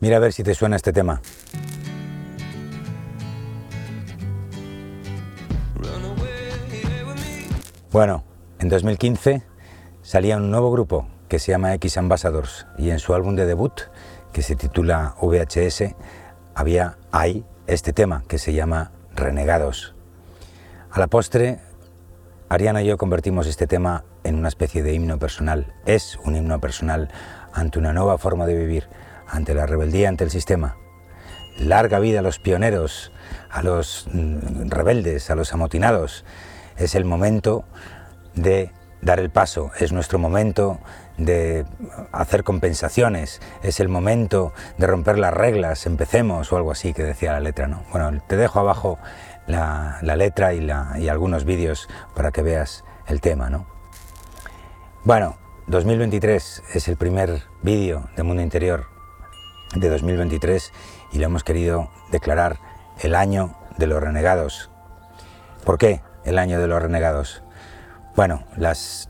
Mira a ver si te suena este tema. Bueno, en 2015 salía un nuevo grupo que se llama X Ambassadors y en su álbum de debut, que se titula VHS, había ahí este tema que se llama Renegados. A la postre, Ariana y yo convertimos este tema en una especie de himno personal. Es un himno personal ante una nueva forma de vivir, ante la rebeldía ante el sistema. Larga vida a los pioneros, a los mm, rebeldes, a los amotinados. Es el momento de dar el paso, es nuestro momento de hacer compensaciones, es el momento de romper las reglas, empecemos o algo así que decía la letra. ¿no? Bueno, te dejo abajo la, letra y, algunos vídeos para que veas el tema. ¿no? Bueno, 2023 es el primer vídeo de Mundo Interior de 2023 y lo hemos querido declarar el año de los renegados. ¿Por qué el año de los renegados? Bueno, las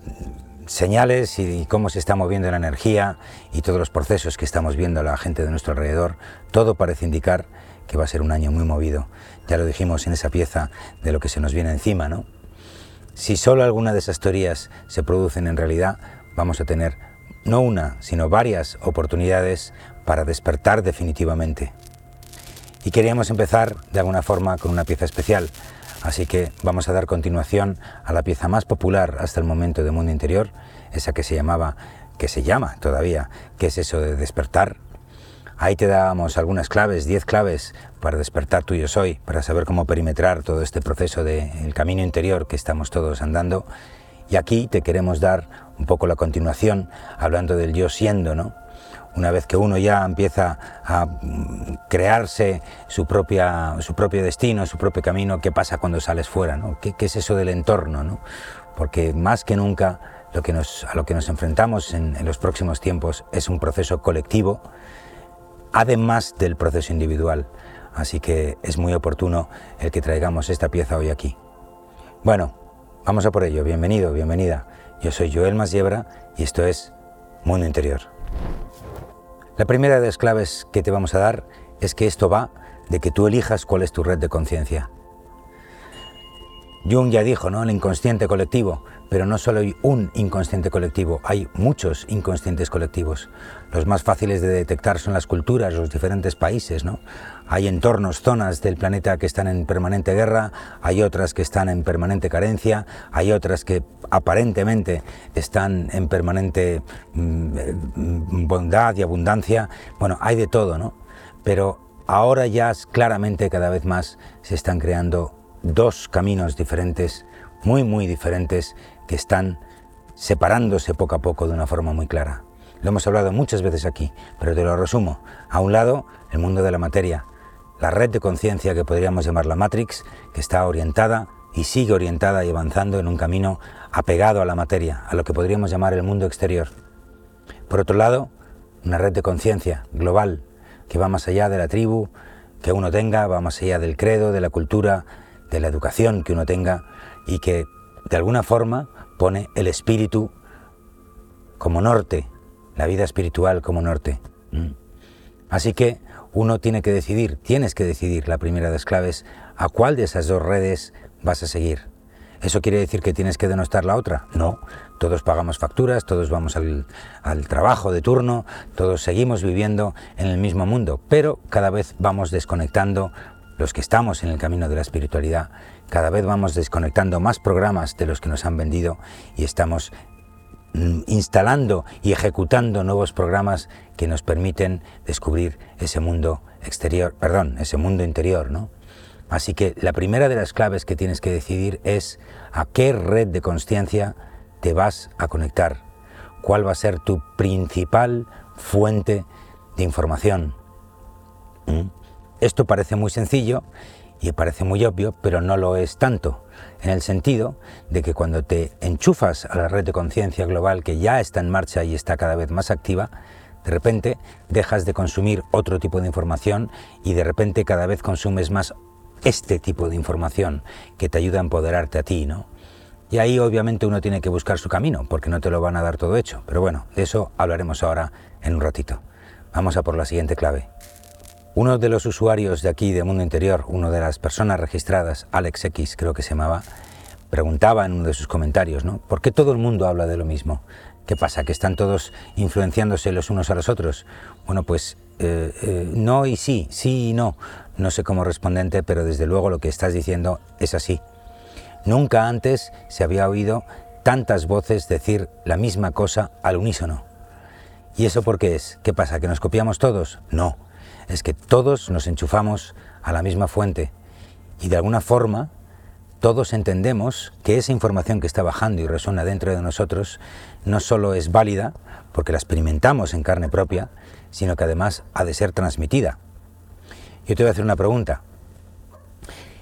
señales y cómo se está moviendo la energía y todos los procesos que estamos viendo la gente de nuestro alrededor, todo parece indicar que va a ser un año muy movido. Ya lo dijimos en esa pieza de lo que se nos viene encima, ¿no? Si solo alguna de esas teorías se producen en realidad, vamos a tener no una, sino varias oportunidades para despertar definitivamente. Y queríamos empezar de alguna forma con una pieza especial, así que vamos a dar continuación a la pieza más popular hasta el momento de Mundo Interior, esa que se llamaba, que se llama todavía, que es eso de despertar, Ahí te dábamos algunas claves, 10 claves para despertar tú y yo soy, para saber cómo perimetrar todo este proceso del camino interior que estamos todos andando. Y aquí te queremos dar un poco la continuación, hablando del yo siendo, ¿no? Una vez que uno ya empieza a mm, crearse su, propia, su propio destino, su propio camino, ¿qué pasa cuando sales fuera? ¿no? ¿Qué, es eso del entorno? ¿no? Porque más que nunca lo que nos, a lo que nos enfrentamos en, en los próximos tiempos es un proceso colectivo además del proceso individual. Así que es muy oportuno el que traigamos esta pieza hoy aquí. Bueno, vamos a por ello. Bienvenido, bienvenida. Yo soy Joel Masiebra y esto es Mundo Interior. La primera de las claves que te vamos a dar es que esto va de que tú elijas cuál es tu red de conciencia. Jung ya dijo, ¿no? El inconsciente colectivo, pero no solo hay un inconsciente colectivo, hay muchos inconscientes colectivos. Los más fáciles de detectar son las culturas, los diferentes países, ¿no? Hay entornos, zonas del planeta que están en permanente guerra, hay otras que están en permanente carencia, hay otras que aparentemente están en permanente mm, bondad y abundancia. Bueno, hay de todo, ¿no? Pero ahora ya claramente cada vez más se están creando dos caminos diferentes, muy, muy diferentes, que están separándose poco a poco de una forma muy clara. Lo hemos hablado muchas veces aquí, pero te lo resumo. A un lado, el mundo de la materia, la red de conciencia que podríamos llamar la Matrix, que está orientada y sigue orientada y avanzando en un camino apegado a la materia, a lo que podríamos llamar el mundo exterior. Por otro lado, una red de conciencia global que va más allá de la tribu que uno tenga, va más allá del credo, de la cultura, de la educación que uno tenga y que de alguna forma pone el espíritu como norte, la vida espiritual como norte. Así que uno tiene que decidir, tienes que decidir, la primera de las claves, a cuál de esas dos redes vas a seguir. ¿Eso quiere decir que tienes que denostar la otra? No, todos pagamos facturas, todos vamos al, al, trabajo de turno, todos seguimos viviendo en el mismo mundo, pero cada vez vamos desconectando los que estamos en el camino de la espiritualidad, cada vez vamos desconectando más programas de los que nos han vendido y estamos instalando y ejecutando nuevos programas que nos permiten descubrir ese mundo exterior, perdón, ese mundo interior, ¿no? Así que la primera de las claves que tienes que decidir es a qué red de conciencia te vas a conectar, cuál va a ser tu principal fuente de información. ¿Mm? Esto parece muy sencillo y parece muy obvio, pero no lo es tanto, en el sentido de que cuando te enchufas a la red de conciencia global que ya está en marcha y está cada vez más activa, de repente dejas de consumir otro tipo de información y de repente cada vez consumes más este tipo de información que te ayuda a empoderarte a ti, ¿no? Y ahí obviamente uno tiene que buscar su camino, porque no te lo van a dar todo hecho. Pero bueno, de eso hablaremos ahora en un ratito. Vamos a por la siguiente clave. Uno de los usuarios de aquí de Mundo Interior, una de las personas registradas, Alex X creo que se llamaba, preguntaba en uno de sus comentarios, ¿no? ¿Por qué todo el mundo habla de lo mismo? ¿Qué pasa? ¿Que están todos influenciándose los unos a los otros? Bueno, pues eh, eh, no y sí, sí y no. No sé cómo respondente, pero desde luego lo que estás diciendo es así. Nunca antes se había oído tantas voces decir la misma cosa al unísono. ¿Y eso por qué es? ¿Qué pasa? ¿Que nos copiamos todos? No es que todos nos enchufamos a la misma fuente y de alguna forma todos entendemos que esa información que está bajando y resuena dentro de nosotros no solo es válida porque la experimentamos en carne propia, sino que además ha de ser transmitida. Yo te voy a hacer una pregunta.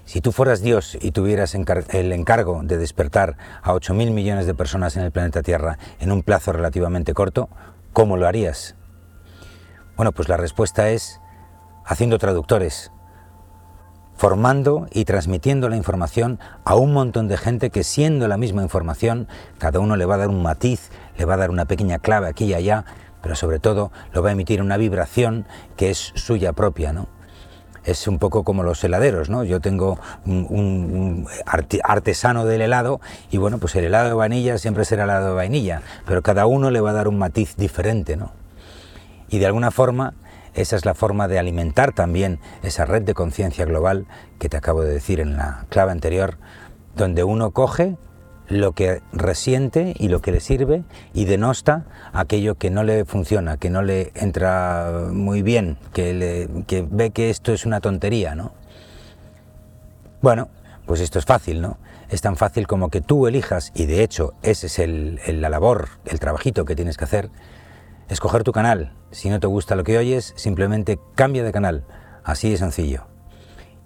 Si tú fueras Dios y tuvieras el encargo de despertar a 8.000 millones de personas en el planeta Tierra en un plazo relativamente corto, ¿cómo lo harías? Bueno, pues la respuesta es haciendo traductores, formando y transmitiendo la información a un montón de gente que siendo la misma información, cada uno le va a dar un matiz, le va a dar una pequeña clave aquí y allá, pero sobre todo lo va a emitir una vibración que es suya propia, ¿no? Es un poco como los heladeros, ¿no? Yo tengo un, artesano del helado y bueno, pues el helado de vainilla siempre será helado de vainilla, pero cada uno le va a dar un matiz diferente, ¿no? Y de alguna forma esa es la forma de alimentar también esa red de conciencia global que te acabo de decir en la clave anterior, donde uno coge lo que resiente y lo que le sirve y denosta aquello que no le funciona, que no le entra muy bien, que, ve que esto es una tontería, ¿no? Bueno, pues esto es fácil, ¿no? Es tan fácil como que tú elijas, y de hecho ese es la labor, el trabajito que tienes que hacer, escoger tu canal. Si no te gusta lo que oyes, simplemente cambia de canal. Así de sencillo.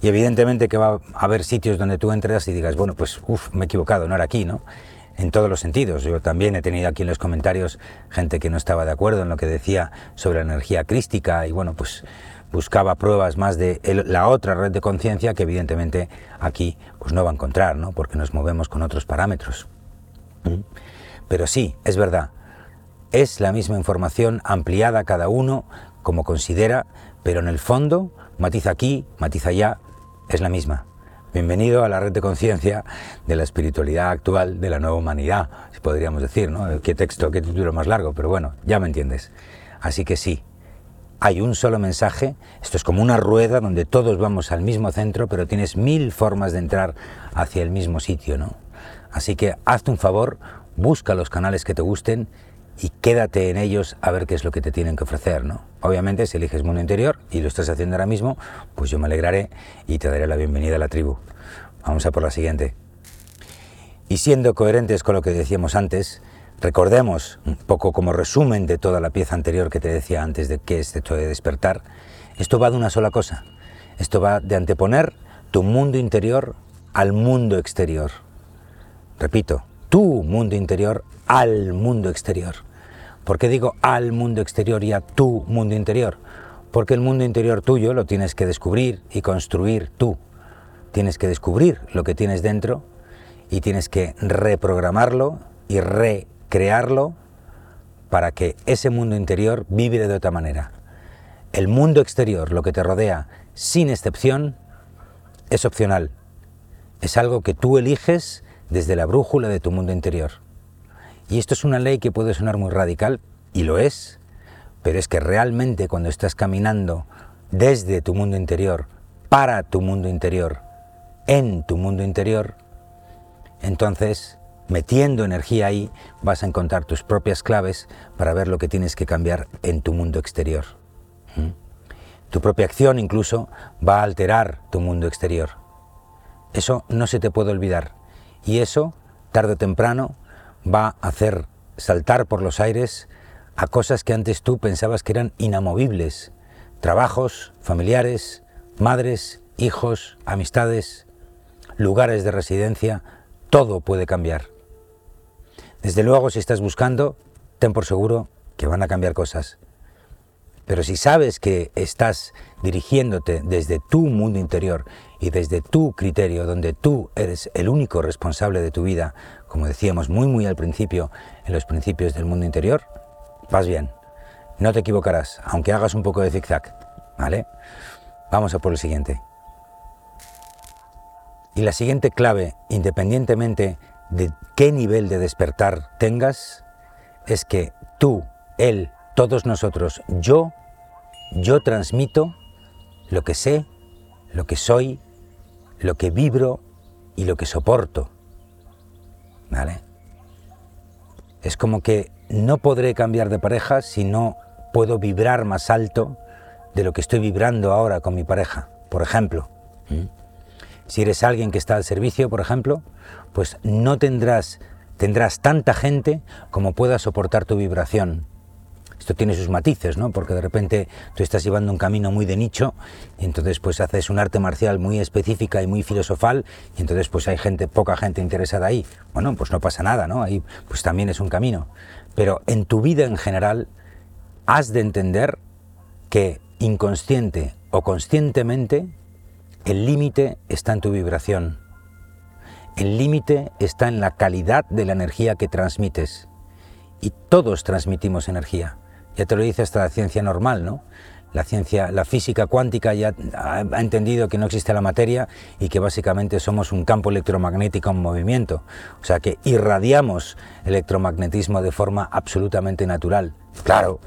Y evidentemente que va a haber sitios donde tú entras y digas, bueno, pues uff, me he equivocado, no era aquí, ¿no? En todos los sentidos. Yo también he tenido aquí en los comentarios gente que no estaba de acuerdo en lo que decía sobre la energía crística y bueno, pues buscaba pruebas más de la otra red de conciencia que evidentemente aquí pues no va a encontrar, ¿no? Porque nos movemos con otros parámetros. ¿Mm? Pero sí, es verdad, es la misma información ampliada cada uno como considera, pero en el fondo, matiza aquí, matiza allá, es la misma. Bienvenido a la red de conciencia de la espiritualidad actual de la nueva humanidad, si podríamos decir, ¿no? Qué texto, qué título más largo, pero bueno, ya me entiendes. Así que sí, hay un solo mensaje, esto es como una rueda donde todos vamos al mismo centro, pero tienes mil formas de entrar hacia el mismo sitio, ¿no? Así que hazte un favor, busca los canales que te gusten y quédate en ellos a ver qué es lo que te tienen que ofrecer, ¿no? Obviamente, si eliges mundo interior y lo estás haciendo ahora mismo, pues yo me alegraré y te daré la bienvenida a la tribu. Vamos a por la siguiente. Y siendo coherentes con lo que decíamos antes, recordemos un poco como resumen de toda la pieza anterior que te decía antes de qué es esto de despertar, esto va de una sola cosa. Esto va de anteponer tu mundo interior al mundo exterior. Repito, tu mundo interior al mundo exterior. ¿Por qué digo al mundo exterior y a tu mundo interior? Porque el mundo interior tuyo lo tienes que descubrir y construir tú. Tienes que descubrir lo que tienes dentro y tienes que reprogramarlo y recrearlo para que ese mundo interior vibre de otra manera. El mundo exterior, lo que te rodea, sin excepción, es opcional. Es algo que tú eliges desde la brújula de tu mundo interior. Y esto es una ley que puede sonar muy radical, y lo es, pero es que realmente cuando estás caminando desde tu mundo interior, para tu mundo interior, en tu mundo interior, entonces, metiendo energía ahí, vas a encontrar tus propias claves para ver lo que tienes que cambiar en tu mundo exterior. ¿Mm? Tu propia acción incluso va a alterar tu mundo exterior. Eso no se te puede olvidar. Y eso, tarde o temprano, va a hacer saltar por los aires a cosas que antes tú pensabas que eran inamovibles. Trabajos, familiares, madres, hijos, amistades, lugares de residencia, todo puede cambiar. Desde luego, si estás buscando, ten por seguro que van a cambiar cosas. Pero si sabes que estás dirigiéndote desde tu mundo interior y desde tu criterio, donde tú eres el único responsable de tu vida, como decíamos muy muy al principio, en los principios del mundo interior, vas bien. no te equivocarás, aunque hagas un poco de zigzag, ¿vale? Vamos a por el siguiente. Y la siguiente clave, independientemente de qué nivel de despertar tengas, es que tú, él, todos nosotros, yo, yo transmito lo que sé, lo que soy, lo que vibro y lo que soporto. ¿Vale? Es como que no podré cambiar de pareja si no puedo vibrar más alto de lo que estoy vibrando ahora con mi pareja, por ejemplo. Si eres alguien que está al servicio, por ejemplo, pues no tendrás, tendrás tanta gente como pueda soportar tu vibración. Esto tiene sus matices, ¿no? Porque de repente tú estás llevando un camino muy de nicho y entonces pues haces un arte marcial muy específica y muy filosofal y entonces pues hay gente, poca gente interesada ahí. Bueno, pues no pasa nada, ¿no? Ahí pues también es un camino. Pero en tu vida en general has de entender que inconsciente o conscientemente el límite está en tu vibración. El límite está en la calidad de la energía que transmites. Y todos transmitimos energía. Ya te lo dice hasta la ciencia normal, ¿no? La ciencia, la física cuántica ya ha entendido que no existe la materia y que básicamente somos un campo electromagnético en movimiento. O sea que irradiamos electromagnetismo de forma absolutamente natural. Claro.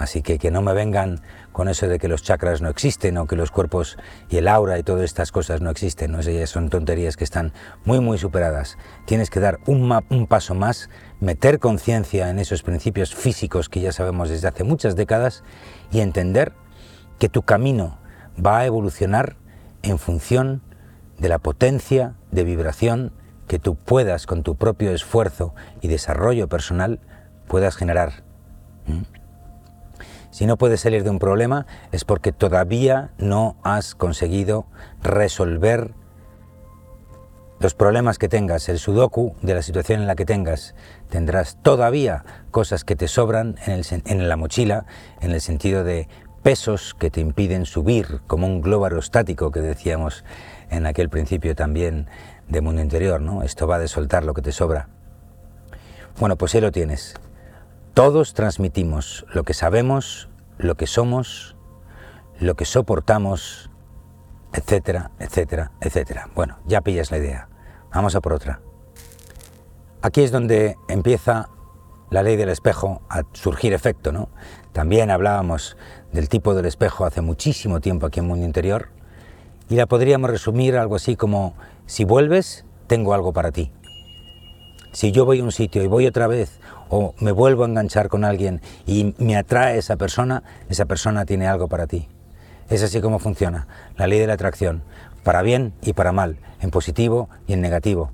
Así que que no me vengan con eso de que los chakras no existen o que los cuerpos y el aura y todas estas cosas no existen. ¿no? son tonterías que están muy, muy superadas. Tienes que dar un, un paso más, meter conciencia en esos principios físicos que ya sabemos desde hace muchas décadas y entender que tu camino va a evolucionar en función de la potencia de vibración que tú puedas con tu propio esfuerzo y desarrollo personal puedas generar. Si no puedes salir de un problema es porque todavía no has conseguido resolver los problemas que tengas, el sudoku de la situación en la que tengas. Tendrás todavía cosas que te sobran en, la mochila, en el sentido de pesos que te impiden subir, como un globo aerostático que decíamos en aquel principio también de mundo interior, ¿no? Esto va de soltar lo que te sobra. Bueno, pues ahí lo tienes. Todos transmitimos lo que sabemos, lo que somos, lo que soportamos, etcétera, etcétera, etcétera. Bueno, ya pillas la idea. Vamos a por otra. Aquí es donde empieza la ley del espejo a surgir efecto, ¿no? También hablábamos del tipo del espejo hace muchísimo tiempo aquí en Mundo Interior y la podríamos resumir algo así como si vuelves, tengo algo para ti. Si yo voy a un sitio y voy otra vez o me vuelvo a enganchar con alguien y me atrae esa persona, esa persona tiene algo para ti. Es así como funciona la ley de la atracción, para bien y para mal, en positivo y en negativo.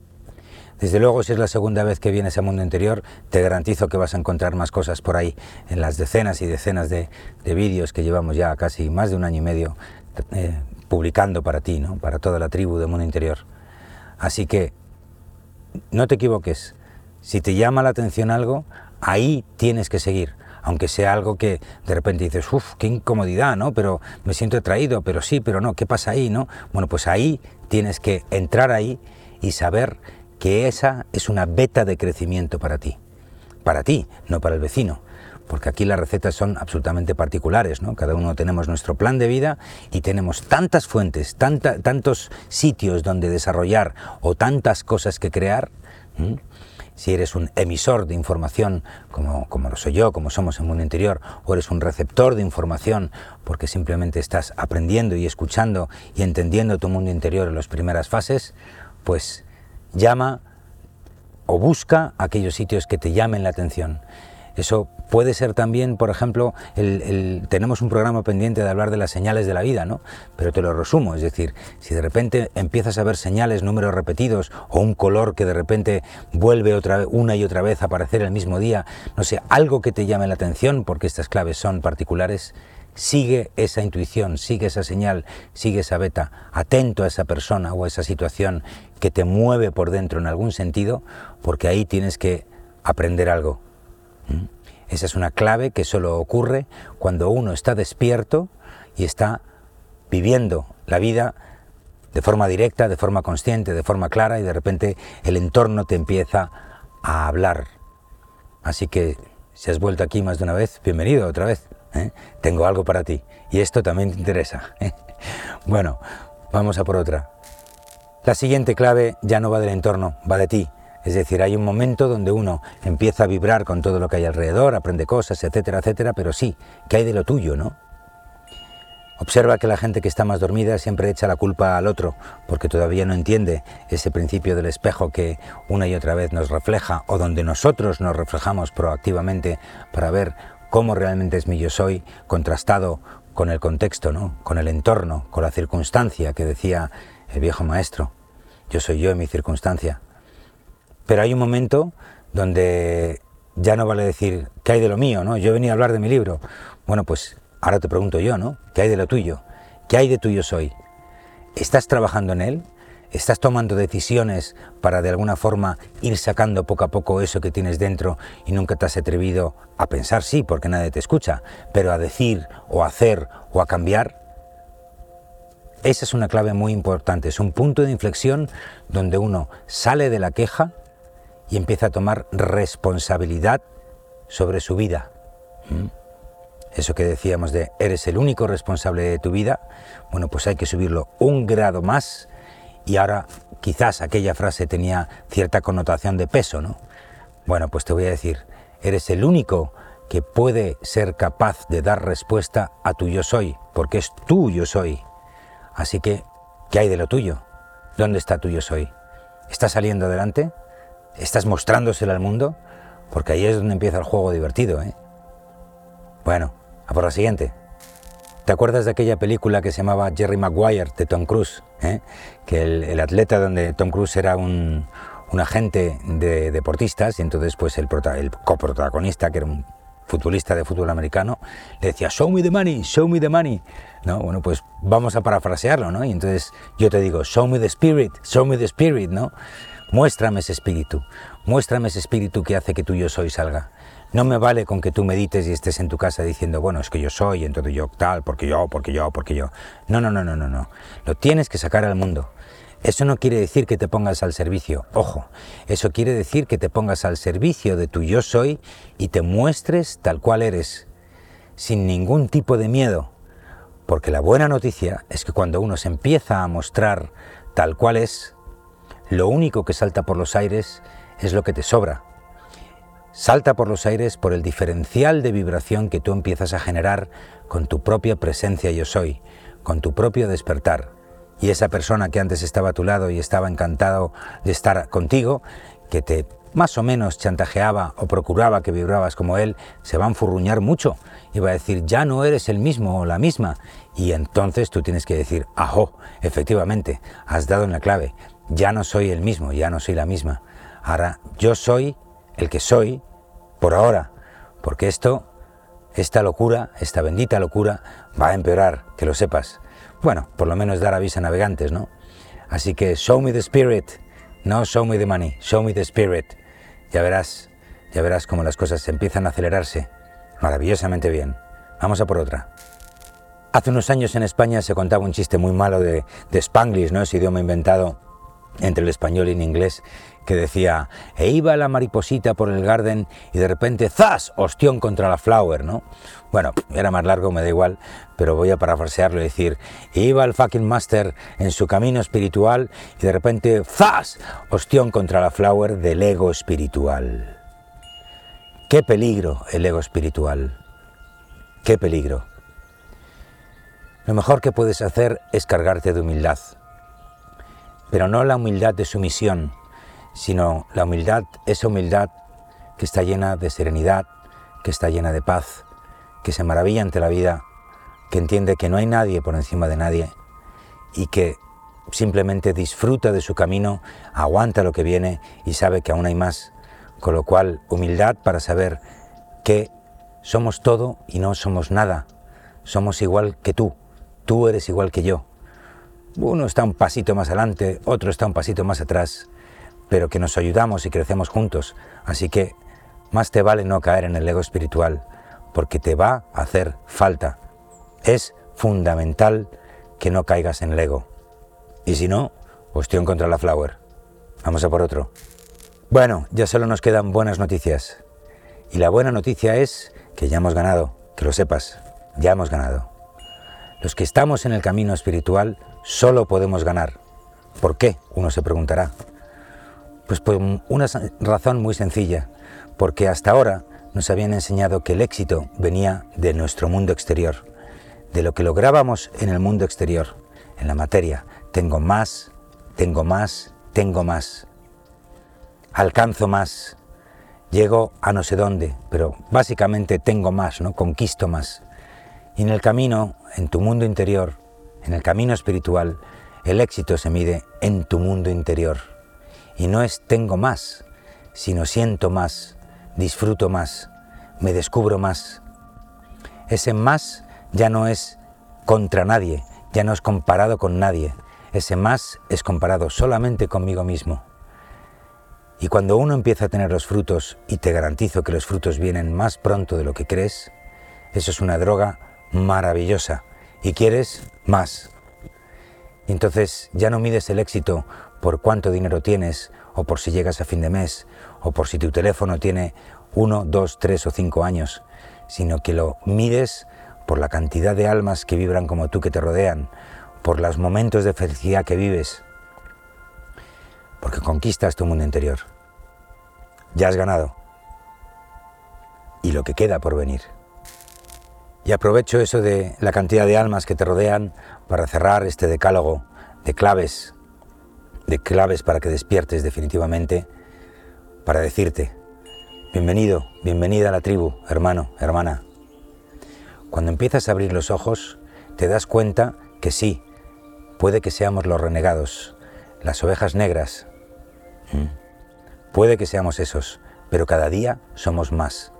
Desde luego, si es la segunda vez que vienes al mundo interior, te garantizo que vas a encontrar más cosas por ahí, en las decenas y decenas de, vídeos que llevamos ya casi más de un año y medio eh, publicando para ti, ¿no? para toda la tribu del mundo interior. Así que no te equivoques, si te llama la atención algo, ahí tienes que seguir. Aunque sea algo que de repente dices, uff, qué incomodidad, ¿no? Pero me siento atraído, pero sí, pero no, ¿qué pasa ahí, no? Bueno, pues ahí tienes que entrar ahí y saber que esa es una beta de crecimiento para ti. Para ti, no para el vecino porque aquí las recetas son absolutamente particulares, ¿no? Cada uno tenemos nuestro plan de vida y tenemos tantas fuentes, tantos sitios donde desarrollar o tantas cosas que crear. Si eres un emisor de información, como, como lo soy yo, como somos en Mundo Interior, o eres un receptor de información porque simplemente estás aprendiendo y escuchando y entendiendo tu mundo interior en las primeras fases, pues llama o busca aquellos sitios que te llamen la atención. Eso puede ser también, por ejemplo, tenemos un programa pendiente de hablar de las señales de la vida, ¿no? Pero te lo resumo, es decir, si de repente empiezas a ver señales, números repetidos o un color que de repente vuelve otra una y otra vez a aparecer el mismo día, no sé, algo que te llame la atención, porque estas claves son particulares, sigue esa intuición, sigue esa señal, sigue esa beta, atento a esa persona o a esa situación que te mueve por dentro en algún sentido, porque ahí tienes que aprender algo ¿Mm? Esa es una clave que solo ocurre cuando uno está despierto y está viviendo la vida de forma directa, de forma consciente, de forma clara y de repente el entorno te empieza a hablar. Así que si has vuelto aquí más de una vez, bienvenido otra vez. ¿eh? Tengo algo para ti y esto también te interesa. ¿eh? Bueno, vamos a por otra. La siguiente clave ya no va del entorno, va de ti. Es decir, hay un momento donde uno empieza a vibrar con todo lo que hay alrededor, aprende cosas, etcétera, etcétera, pero sí, que hay de lo tuyo, ¿no? Observa que la gente que está más dormida siempre echa la culpa al otro, porque todavía no entiende ese principio del espejo que una y otra vez nos refleja, o donde nosotros nos reflejamos proactivamente para ver cómo realmente es mi yo soy, contrastado con el contexto, ¿no? con el entorno, con la circunstancia que decía el viejo maestro. Yo soy yo en mi circunstancia. Pero hay un momento donde ya no vale decir, ¿qué hay de lo mío? ¿no? Yo venía a hablar de mi libro. Bueno, pues ahora te pregunto yo, ¿no? ¿Qué hay de lo tuyo? ¿Qué hay de tuyo soy? ¿Estás trabajando en él? ¿Estás tomando decisiones para de alguna forma ir sacando poco a poco eso que tienes dentro y nunca te has atrevido a pensar, sí, porque nadie te escucha, pero a decir o a hacer o a cambiar? Esa es una clave muy importante, es un punto de inflexión donde uno sale de la queja y empieza a tomar responsabilidad sobre su vida. ¿Mm? Eso que decíamos de eres el único responsable de tu vida, bueno, pues hay que subirlo un grado más y ahora quizás aquella frase tenía cierta connotación de peso, ¿no? Bueno, pues te voy a decir, eres el único que puede ser capaz de dar respuesta a tu yo soy, porque es tu yo soy. Así que, ¿qué hay de lo tuyo? ¿Dónde está tu yo soy? ¿Estás saliendo adelante? ¿Estás mostrándoselo al mundo? Porque ahí es donde empieza el juego divertido, ¿eh? Bueno, a por la siguiente. ¿Te acuerdas de aquella película que se llamaba Jerry Maguire de Tom Cruise? ¿eh? Que el, atleta donde Tom Cruise era un, agente de deportistas y entonces pues el, el coprotagonista, que era un futbolista de fútbol americano, le decía, show me the money, show me the money. ¿No? Bueno, pues vamos a parafrasearlo, ¿no? Y entonces yo te digo, show me the spirit, show me the spirit, ¿no? Muéstrame ese espíritu, muéstrame ese espíritu que hace que tú yo soy salga. No me vale con que tú medites y estés en tu casa diciendo, bueno, es que yo soy, entonces yo tal, porque yo, porque yo, porque yo. No, no, no, no, no, no. Lo tienes que sacar al mundo. Eso no quiere decir que te pongas al servicio, ojo, eso quiere decir que te pongas al servicio de tu yo soy y te muestres tal cual eres, sin ningún tipo de miedo. Porque la buena noticia es que cuando uno se empieza a mostrar tal cual es, lo único que salta por los aires es lo que te sobra. Salta por los aires por el diferencial de vibración que tú empiezas a generar con tu propia presencia yo soy, con tu propio despertar. Y esa persona que antes estaba a tu lado y estaba encantado de estar contigo, que te más o menos chantajeaba o procuraba que vibrabas como él, se va a enfurruñar mucho y va a decir, ya no eres el mismo o la misma. Y entonces tú tienes que decir, ajo, efectivamente, has dado en la clave, ya no soy el mismo, ya no soy la misma. Ahora yo soy el que soy por ahora, porque esto, esta locura, esta bendita locura, va a empeorar, que lo sepas. Bueno, por lo menos dar aviso a navegantes, ¿no? Así que show me the spirit, no show me the money, show me the spirit. Ya verás, ya verás cómo las cosas empiezan a acelerarse maravillosamente bien. Vamos a por otra. Hace unos años en España se contaba un chiste muy malo de, de Spanglish, ¿no? Ese idioma inventado entre el español y el inglés, que decía, e iba la mariposita por el garden y de repente, ¡zas! Ostión contra la flower, ¿no? Bueno, era más largo, me da igual, pero voy a parafrasearlo y decir, e iba el fucking master en su camino espiritual y de repente, ¡zas! Ostión contra la flower del ego espiritual. ¡Qué peligro el ego espiritual! ¡Qué peligro! Lo mejor que puedes hacer es cargarte de humildad pero no la humildad de sumisión, sino la humildad, esa humildad que está llena de serenidad, que está llena de paz, que se maravilla ante la vida, que entiende que no hay nadie por encima de nadie y que simplemente disfruta de su camino, aguanta lo que viene y sabe que aún hay más. Con lo cual, humildad para saber que somos todo y no somos nada. Somos igual que tú. Tú eres igual que yo uno está un pasito más adelante, otro está un pasito más atrás, pero que nos ayudamos y crecemos juntos. Así que más te vale no caer en el ego espiritual, porque te va a hacer falta. Es fundamental que no caigas en el ego. Y si no, ostión contra la flower. Vamos a por otro. Bueno, ya solo nos quedan buenas noticias. Y la buena noticia es que ya hemos ganado, que lo sepas, ya hemos ganado. Los que estamos en el camino espiritual solo podemos ganar. ¿Por qué? Uno se preguntará. Pues por una razón muy sencilla, porque hasta ahora nos habían enseñado que el éxito venía de nuestro mundo exterior, de lo que lográbamos en el mundo exterior, en la materia. Tengo más, tengo más, tengo más. Alcanzo más, llego a no sé dónde, pero básicamente tengo más, ¿no? Conquisto más. Y en el camino, en tu mundo interior, en el camino espiritual, el éxito se mide en tu mundo interior. Y no es tengo más, sino siento más, disfruto más, me descubro más. Ese más ya no es contra nadie, ya no es comparado con nadie. Ese más es comparado solamente conmigo mismo. Y cuando uno empieza a tener los frutos, y te garantizo que los frutos vienen más pronto de lo que crees, eso es una droga maravillosa. Y quieres más. Y entonces ya no mides el éxito por cuánto dinero tienes, o por si llegas a fin de mes, o por si tu teléfono tiene uno, dos, tres o cinco años, sino que lo mides por la cantidad de almas que vibran como tú que te rodean, por los momentos de felicidad que vives, porque conquistas tu mundo interior. Ya has ganado. Y lo que queda por venir. Y aprovecho eso de la cantidad de almas que te rodean para cerrar este decálogo de claves, de claves para que despiertes definitivamente, para decirte, Bienvenido, bienvenida a la tribu, hermano, hermana. Cuando empiezas a abrir los ojos, te das cuenta que sí, puede que seamos los renegados, las ovejas negras. Puede que seamos esos, pero cada día somos más.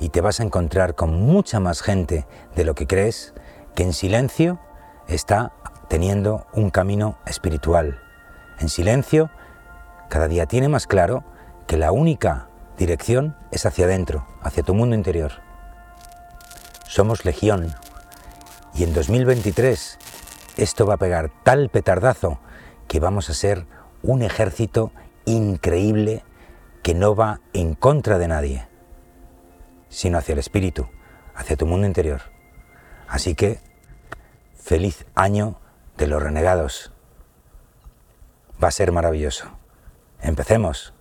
Y te vas a encontrar con mucha más gente de lo que crees que en silencio está teniendo un camino espiritual. En silencio, cada día tiene más claro que la única dirección es hacia adentro, hacia tu mundo interior. Somos legión y en 2023 esto va a pegar tal petardazo que vamos a ser un ejército increíble que no va en contra de nadie, sino hacia el espíritu, hacia tu mundo interior. Así que, feliz año de los renegados. Va a ser maravilloso. Empecemos.